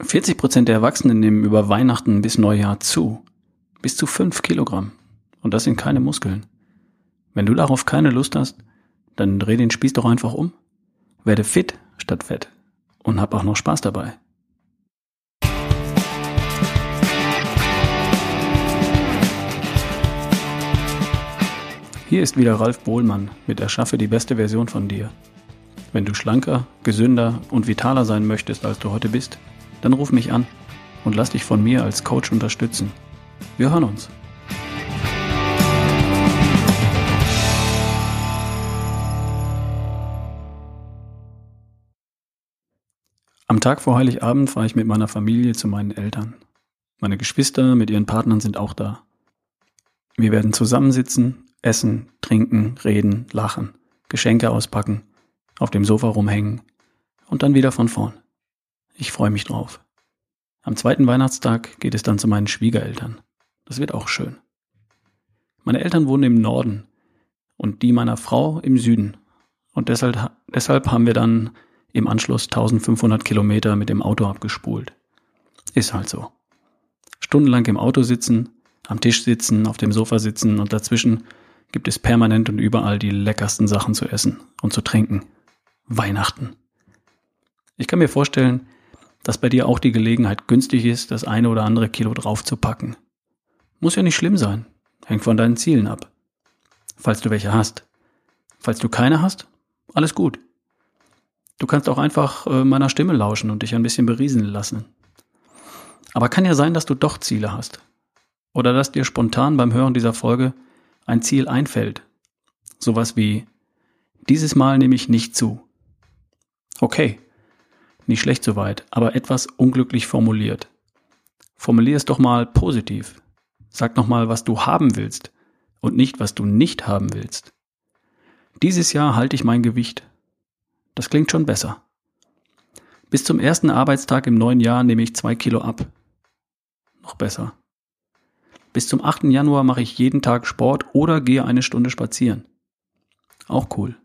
40 Prozent der Erwachsenen nehmen über Weihnachten bis Neujahr zu. Bis zu 5 Kilogramm. Und das sind keine Muskeln. Wenn du darauf keine Lust hast, dann dreh den Spieß doch einfach um. Werde fit statt fett. Und hab auch noch Spaß dabei. Hier ist wieder Ralf Bohlmann mit Erschaffe die beste Version von dir. Wenn du schlanker, gesünder und vitaler sein möchtest, als du heute bist, dann ruf mich an und lass dich von mir als Coach unterstützen. Wir hören uns. Am Tag vor Heiligabend fahre ich mit meiner Familie zu meinen Eltern. Meine Geschwister mit ihren Partnern sind auch da. Wir werden zusammensitzen, essen, trinken, reden, lachen, Geschenke auspacken, auf dem Sofa rumhängen und dann wieder von vorn. Ich freue mich drauf. Am zweiten Weihnachtstag geht es dann zu meinen Schwiegereltern. Das wird auch schön. Meine Eltern wohnen im Norden und die meiner Frau im Süden. Und deshalb, deshalb haben wir dann im Anschluss 1500 Kilometer mit dem Auto abgespult. Ist halt so. Stundenlang im Auto sitzen, am Tisch sitzen, auf dem Sofa sitzen und dazwischen gibt es permanent und überall die leckersten Sachen zu essen und zu trinken. Weihnachten. Ich kann mir vorstellen, dass bei dir auch die Gelegenheit günstig ist, das eine oder andere Kilo draufzupacken. Muss ja nicht schlimm sein. Hängt von deinen Zielen ab. Falls du welche hast. Falls du keine hast, alles gut. Du kannst auch einfach äh, meiner Stimme lauschen und dich ein bisschen berieseln lassen. Aber kann ja sein, dass du doch Ziele hast. Oder dass dir spontan beim Hören dieser Folge ein Ziel einfällt. Sowas wie, dieses Mal nehme ich nicht zu. Okay, nicht schlecht soweit, aber etwas unglücklich formuliert. Formulier es doch mal positiv. Sag noch mal, was du haben willst und nicht, was du nicht haben willst. Dieses Jahr halte ich mein Gewicht. Das klingt schon besser. Bis zum ersten Arbeitstag im neuen Jahr nehme ich zwei Kilo ab. Noch besser. Bis zum 8. Januar mache ich jeden Tag Sport oder gehe eine Stunde spazieren. Auch cool.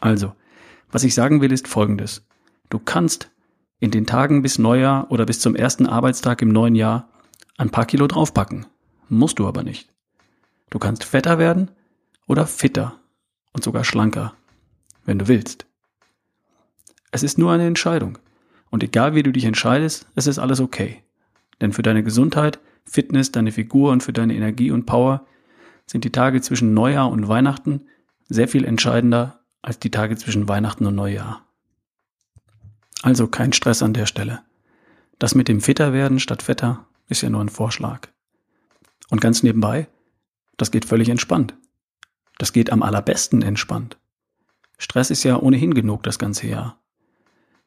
Also, was ich sagen will, ist Folgendes. Du kannst in den Tagen bis Neujahr oder bis zum ersten Arbeitstag im neuen Jahr ein paar Kilo draufpacken. Musst du aber nicht. Du kannst fetter werden oder fitter und sogar schlanker, wenn du willst. Es ist nur eine Entscheidung. Und egal wie du dich entscheidest, es ist alles okay. Denn für deine Gesundheit, Fitness, deine Figur und für deine Energie und Power sind die Tage zwischen Neujahr und Weihnachten sehr viel entscheidender als die Tage zwischen Weihnachten und Neujahr. Also kein Stress an der Stelle. Das mit dem Fitter werden statt fetter ist ja nur ein Vorschlag. Und ganz nebenbei, das geht völlig entspannt. Das geht am allerbesten entspannt. Stress ist ja ohnehin genug das ganze Jahr.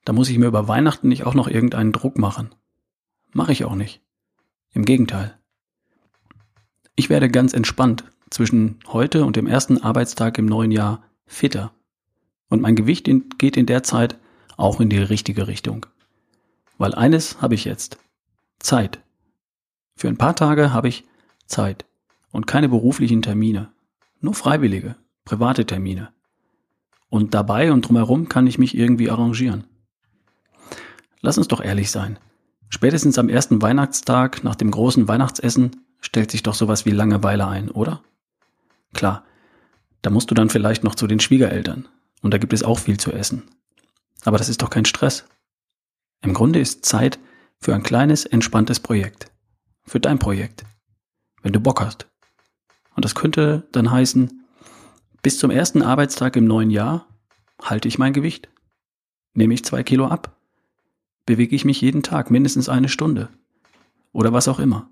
Da muss ich mir über Weihnachten nicht auch noch irgendeinen Druck machen. Mache ich auch nicht. Im Gegenteil. Ich werde ganz entspannt zwischen heute und dem ersten Arbeitstag im neuen Jahr fitter. Und mein Gewicht geht in der Zeit auch in die richtige Richtung. Weil eines habe ich jetzt. Zeit. Für ein paar Tage habe ich Zeit und keine beruflichen Termine. Nur freiwillige, private Termine. Und dabei und drumherum kann ich mich irgendwie arrangieren. Lass uns doch ehrlich sein. Spätestens am ersten Weihnachtstag nach dem großen Weihnachtsessen stellt sich doch sowas wie Langeweile ein, oder? Klar, da musst du dann vielleicht noch zu den Schwiegereltern. Und da gibt es auch viel zu essen. Aber das ist doch kein Stress. Im Grunde ist Zeit für ein kleines, entspanntes Projekt. Für dein Projekt. Wenn du Bock hast. Und das könnte dann heißen, bis zum ersten Arbeitstag im neuen Jahr halte ich mein Gewicht. Nehme ich zwei Kilo ab. Bewege ich mich jeden Tag mindestens eine Stunde. Oder was auch immer.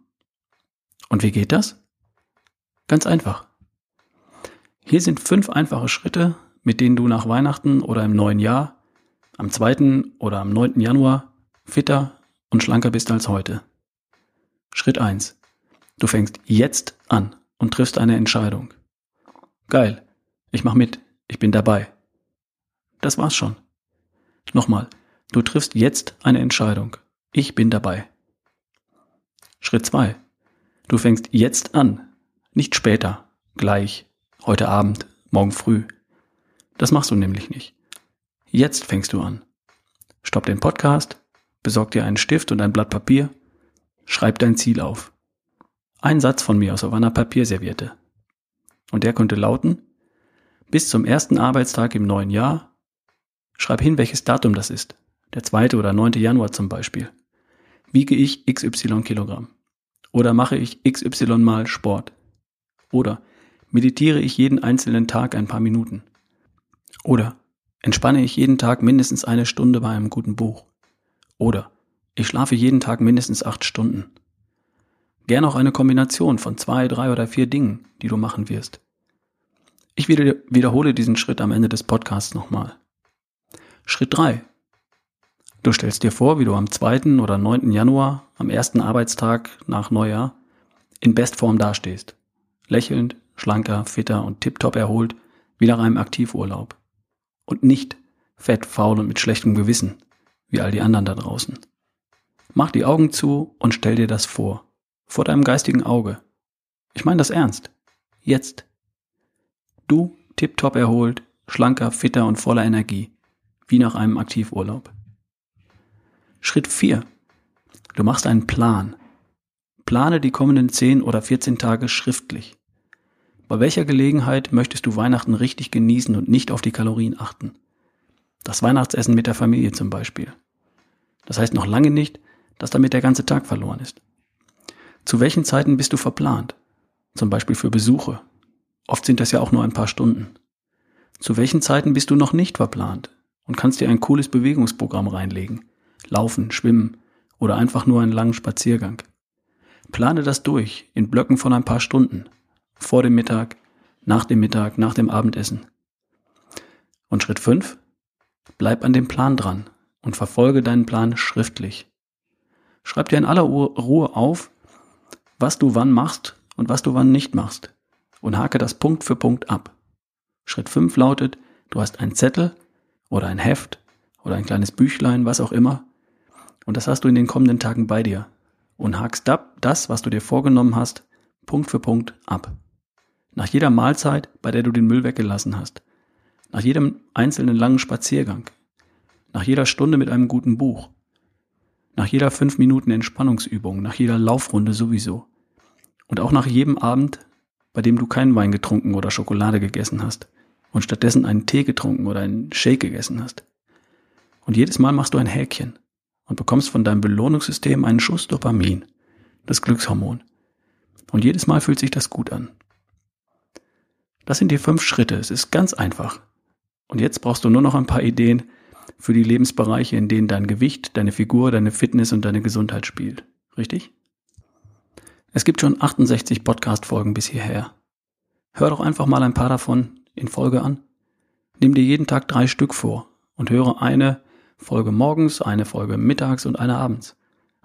Und wie geht das? Ganz einfach. Hier sind fünf einfache Schritte, mit denen du nach Weihnachten oder im neuen Jahr am 2. oder am 9. Januar fitter und schlanker bist als heute. Schritt 1. Du fängst jetzt an und triffst eine Entscheidung. Geil, ich mach mit, ich bin dabei. Das war's schon. Nochmal, du triffst jetzt eine Entscheidung. Ich bin dabei. Schritt 2. Du fängst jetzt an, nicht später, gleich, heute Abend, morgen früh. Das machst du nämlich nicht. Jetzt fängst du an. Stopp den Podcast, besorg dir einen Stift und ein Blatt Papier, schreib dein Ziel auf. Ein Satz von mir aus einer Papierserviette. Und der könnte lauten, bis zum ersten Arbeitstag im neuen Jahr, schreib hin, welches Datum das ist, der zweite oder neunte Januar zum Beispiel, wiege ich XY Kilogramm. Oder mache ich XY mal Sport. Oder meditiere ich jeden einzelnen Tag ein paar Minuten. Oder entspanne ich jeden Tag mindestens eine Stunde bei einem guten Buch. Oder ich schlafe jeden Tag mindestens acht Stunden. Gern auch eine Kombination von zwei, drei oder vier Dingen, die du machen wirst. Ich wiederhole diesen Schritt am Ende des Podcasts nochmal. Schritt drei: Du stellst dir vor, wie du am 2. oder 9. Januar, am ersten Arbeitstag nach Neujahr, in Bestform dastehst. Lächelnd, schlanker, fitter und tiptop erholt, wie nach einem Aktivurlaub. Und nicht fett, faul und mit schlechtem Gewissen, wie all die anderen da draußen. Mach die Augen zu und stell dir das vor. Vor deinem geistigen Auge. Ich meine das ernst. Jetzt. Du, tiptop erholt, schlanker, fitter und voller Energie. Wie nach einem Aktivurlaub. Schritt 4. Du machst einen Plan. Plane die kommenden 10 oder 14 Tage schriftlich. Bei welcher Gelegenheit möchtest du Weihnachten richtig genießen und nicht auf die Kalorien achten? Das Weihnachtsessen mit der Familie zum Beispiel. Das heißt noch lange nicht, dass damit der ganze Tag verloren ist. Zu welchen Zeiten bist du verplant? Zum Beispiel für Besuche. Oft sind das ja auch nur ein paar Stunden. Zu welchen Zeiten bist du noch nicht verplant und kannst dir ein cooles Bewegungsprogramm reinlegen? Laufen, schwimmen oder einfach nur einen langen Spaziergang. Plane das durch in Blöcken von ein paar Stunden. Vor dem Mittag, nach dem Mittag, nach dem Abendessen. Und Schritt 5. Bleib an dem Plan dran und verfolge deinen Plan schriftlich. Schreib dir in aller Ruhe auf, was du wann machst und was du wann nicht machst und hake das Punkt für Punkt ab. Schritt 5 lautet, du hast einen Zettel oder ein Heft oder ein kleines Büchlein, was auch immer, und das hast du in den kommenden Tagen bei dir und hakst das, was du dir vorgenommen hast, Punkt für Punkt ab. Nach jeder Mahlzeit, bei der du den Müll weggelassen hast, nach jedem einzelnen langen Spaziergang, nach jeder Stunde mit einem guten Buch, nach jeder fünf Minuten Entspannungsübung, nach jeder Laufrunde sowieso. Und auch nach jedem Abend, bei dem du keinen Wein getrunken oder Schokolade gegessen hast und stattdessen einen Tee getrunken oder einen Shake gegessen hast. Und jedes Mal machst du ein Häkchen und bekommst von deinem Belohnungssystem einen Schuss Dopamin, das Glückshormon. Und jedes Mal fühlt sich das gut an. Das sind die fünf Schritte. Es ist ganz einfach. Und jetzt brauchst du nur noch ein paar Ideen, für die Lebensbereiche, in denen dein Gewicht, deine Figur, deine Fitness und deine Gesundheit spielt. Richtig? Es gibt schon 68 Podcast-Folgen bis hierher. Hör doch einfach mal ein paar davon in Folge an. Nimm dir jeden Tag drei Stück vor und höre eine Folge morgens, eine Folge mittags und eine abends.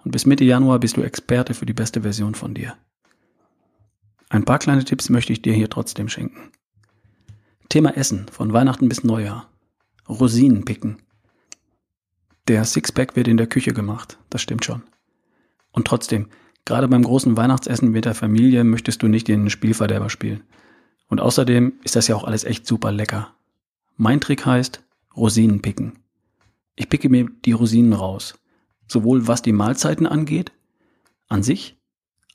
Und bis Mitte Januar bist du Experte für die beste Version von dir. Ein paar kleine Tipps möchte ich dir hier trotzdem schenken. Thema Essen von Weihnachten bis Neujahr. Rosinen picken. Der Sixpack wird in der Küche gemacht, das stimmt schon. Und trotzdem, gerade beim großen Weihnachtsessen mit der Familie möchtest du nicht den Spielverderber spielen. Und außerdem ist das ja auch alles echt super lecker. Mein Trick heißt Rosinen picken. Ich picke mir die Rosinen raus. Sowohl was die Mahlzeiten angeht, an sich,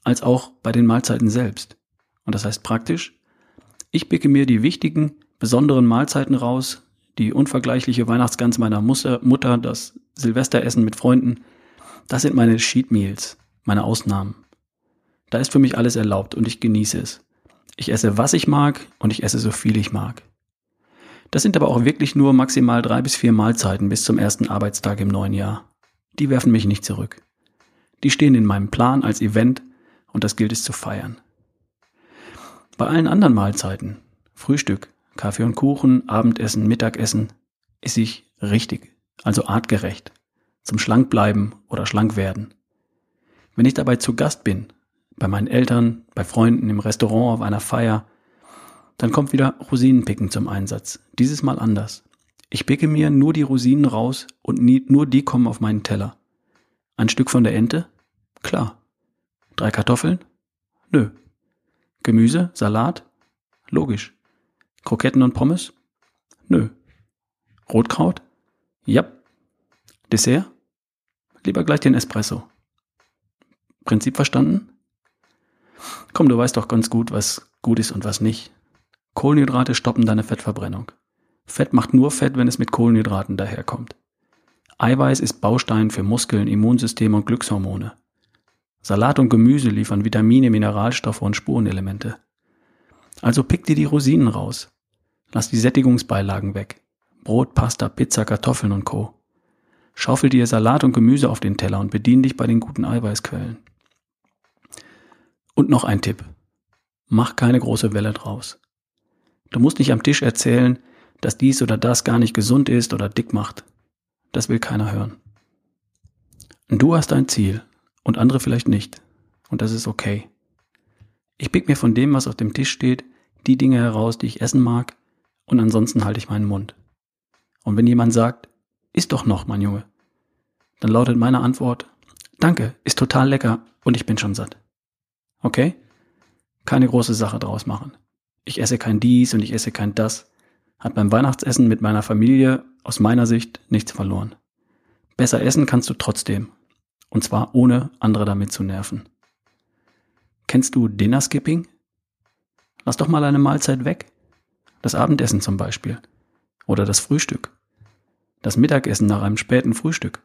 als auch bei den Mahlzeiten selbst. Und das heißt praktisch, ich picke mir die wichtigen, besonderen Mahlzeiten raus, die unvergleichliche Weihnachtsgans meiner Mutter, das Silvesteressen mit Freunden, das sind meine Cheat Meals, meine Ausnahmen. Da ist für mich alles erlaubt und ich genieße es. Ich esse, was ich mag und ich esse so viel ich mag. Das sind aber auch wirklich nur maximal drei bis vier Mahlzeiten bis zum ersten Arbeitstag im neuen Jahr. Die werfen mich nicht zurück. Die stehen in meinem Plan als Event und das gilt es zu feiern. Bei allen anderen Mahlzeiten, Frühstück, Kaffee und Kuchen, Abendessen, Mittagessen, esse ich richtig, also artgerecht, zum Schlankbleiben oder Schlankwerden. Wenn ich dabei zu Gast bin, bei meinen Eltern, bei Freunden, im Restaurant, auf einer Feier, dann kommt wieder Rosinenpicken zum Einsatz. Dieses Mal anders. Ich picke mir nur die Rosinen raus und nie, nur die kommen auf meinen Teller. Ein Stück von der Ente? Klar. Drei Kartoffeln? Nö. Gemüse? Salat? Logisch. Kroketten und Pommes? Nö. Rotkraut? Ja. Dessert? Lieber gleich den Espresso. Prinzip verstanden? Komm, du weißt doch ganz gut, was gut ist und was nicht. Kohlenhydrate stoppen deine Fettverbrennung. Fett macht nur Fett, wenn es mit Kohlenhydraten daherkommt. Eiweiß ist Baustein für Muskeln, Immunsystem und Glückshormone. Salat und Gemüse liefern Vitamine, Mineralstoffe und Spurenelemente. Also pick dir die Rosinen raus. Lass die Sättigungsbeilagen weg. Brot, Pasta, Pizza, Kartoffeln und Co. Schaufel dir Salat und Gemüse auf den Teller und bedien dich bei den guten Eiweißquellen. Und noch ein Tipp. Mach keine große Welle draus. Du musst nicht am Tisch erzählen, dass dies oder das gar nicht gesund ist oder dick macht. Das will keiner hören. Du hast ein Ziel und andere vielleicht nicht. Und das ist okay. Ich pick mir von dem, was auf dem Tisch steht, die Dinge heraus, die ich essen mag, und ansonsten halte ich meinen Mund. Und wenn jemand sagt, isst doch noch, mein Junge, dann lautet meine Antwort, danke, ist total lecker und ich bin schon satt. Okay? Keine große Sache draus machen. Ich esse kein dies und ich esse kein das. Hat beim Weihnachtsessen mit meiner Familie aus meiner Sicht nichts verloren. Besser essen kannst du trotzdem. Und zwar ohne andere damit zu nerven. Kennst du Dinner Skipping? Lass doch mal eine Mahlzeit weg. Das Abendessen zum Beispiel. Oder das Frühstück. Das Mittagessen nach einem späten Frühstück.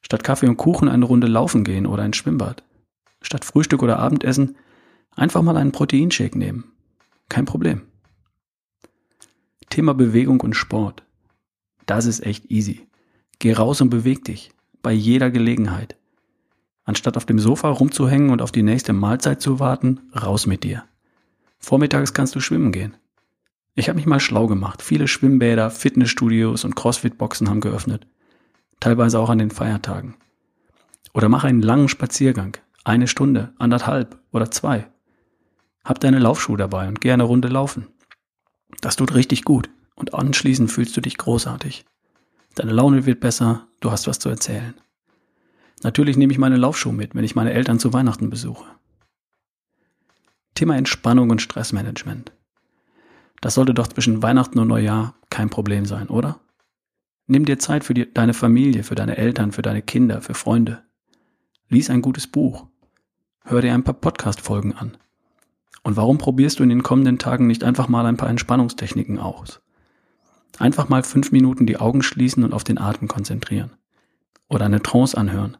Statt Kaffee und Kuchen eine Runde laufen gehen oder ein Schwimmbad. Statt Frühstück oder Abendessen einfach mal einen Proteinshake nehmen. Kein Problem. Thema Bewegung und Sport. Das ist echt easy. Geh raus und beweg dich. Bei jeder Gelegenheit. Anstatt auf dem Sofa rumzuhängen und auf die nächste Mahlzeit zu warten, raus mit dir. Vormittags kannst du schwimmen gehen. Ich habe mich mal schlau gemacht. Viele Schwimmbäder, Fitnessstudios und Crossfit-Boxen haben geöffnet. Teilweise auch an den Feiertagen. Oder mach einen langen Spaziergang. Eine Stunde, anderthalb oder zwei. Hab deine Laufschuhe dabei und geh eine Runde laufen. Das tut richtig gut und anschließend fühlst du dich großartig. Deine Laune wird besser, du hast was zu erzählen. Natürlich nehme ich meine Laufschuhe mit, wenn ich meine Eltern zu Weihnachten besuche. Thema Entspannung und Stressmanagement. Das sollte doch zwischen Weihnachten und Neujahr kein Problem sein, oder? Nimm dir Zeit für die, deine Familie, für deine Eltern, für deine Kinder, für Freunde. Lies ein gutes Buch. Hör dir ein paar Podcast-Folgen an. Und warum probierst du in den kommenden Tagen nicht einfach mal ein paar Entspannungstechniken aus? Einfach mal fünf Minuten die Augen schließen und auf den Atem konzentrieren. Oder eine Trance anhören.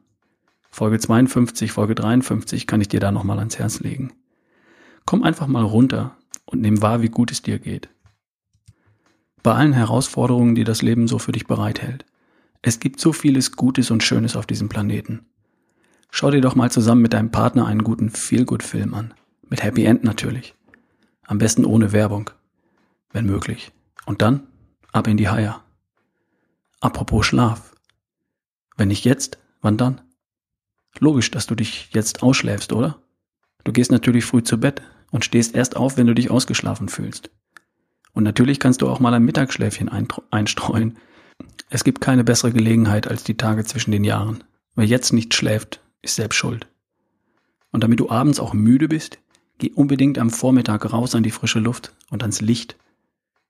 Folge 52, Folge 53 kann ich dir da nochmal ans Herz legen. Komm einfach mal runter und nimm wahr, wie gut es dir geht. Bei allen Herausforderungen, die das Leben so für dich bereithält. Es gibt so vieles Gutes und Schönes auf diesem Planeten. Schau dir doch mal zusammen mit deinem Partner einen guten Feel-Good-Film an. Mit Happy End natürlich. Am besten ohne Werbung. Wenn möglich. Und dann ab in die Haie. Apropos Schlaf. Wenn nicht jetzt, wann dann? Logisch, dass du dich jetzt ausschläfst, oder? Du gehst natürlich früh zu Bett und stehst erst auf, wenn du dich ausgeschlafen fühlst. Und natürlich kannst du auch mal ein Mittagsschläfchen einstreuen. Es gibt keine bessere Gelegenheit als die Tage zwischen den Jahren. Wer jetzt nicht schläft, ist selbst schuld. Und damit du abends auch müde bist, Geh unbedingt am Vormittag raus an die frische Luft und ans Licht.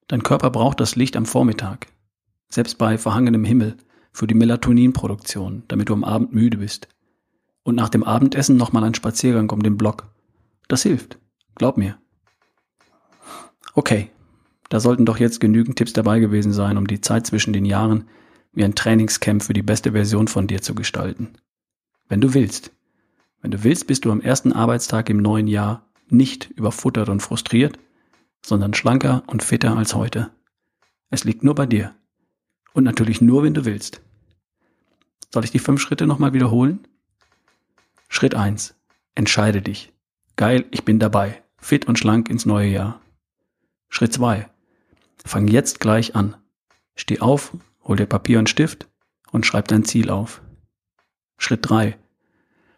Dein Körper braucht das Licht am Vormittag. Selbst bei verhangenem Himmel für die Melatoninproduktion, damit du am Abend müde bist. Und nach dem Abendessen nochmal ein Spaziergang um den Block. Das hilft. Glaub mir. Okay, da sollten doch jetzt genügend Tipps dabei gewesen sein, um die Zeit zwischen den Jahren wie ein Trainingscamp für die beste Version von dir zu gestalten. Wenn du willst. Wenn du willst, bist du am ersten Arbeitstag im neuen Jahr nicht überfuttert und frustriert, sondern schlanker und fitter als heute. Es liegt nur bei dir. Und natürlich nur, wenn du willst. Soll ich die fünf Schritte nochmal wiederholen? Schritt eins: Entscheide dich. Geil, ich bin dabei. Fit und schlank ins neue Jahr. Schritt zwei: Fang jetzt gleich an. Steh auf, hol dir Papier und Stift und schreib dein Ziel auf. Schritt drei: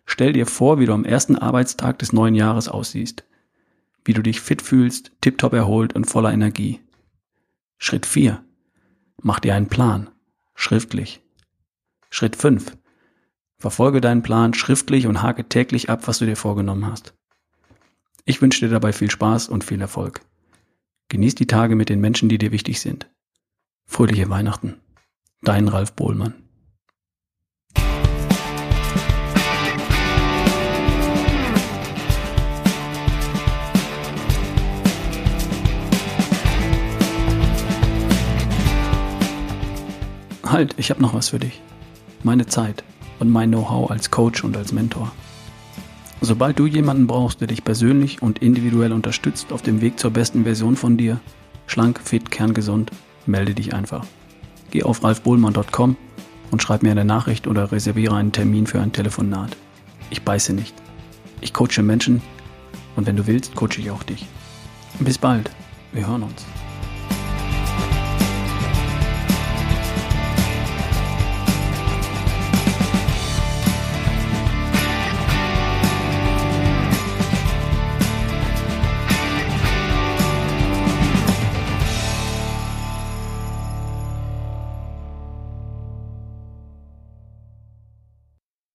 Stell dir vor, wie du am ersten Arbeitstag des neuen Jahres aussiehst. Wie du dich fit fühlst, tiptop erholt und voller Energie. Schritt 4. Mach dir einen Plan. Schriftlich. Schritt 5. Verfolge deinen Plan schriftlich und hake täglich ab, was du dir vorgenommen hast. Ich wünsche dir dabei viel Spaß und viel Erfolg. Genieß die Tage mit den Menschen, die dir wichtig sind. Fröhliche Weihnachten. Dein Ralf Bohlmann. Halt, ich habe noch was für dich. Meine Zeit und mein Know-how als Coach und als Mentor. Sobald du jemanden brauchst, der dich persönlich und individuell unterstützt auf dem Weg zur besten Version von dir, schlank, fit, kerngesund, melde dich einfach. Geh auf ralfbohlmann.com und schreib mir eine Nachricht oder reserviere einen Termin für ein Telefonat. Ich beiße nicht. Ich coache Menschen und wenn du willst, coache ich auch dich. Bis bald. Wir hören uns.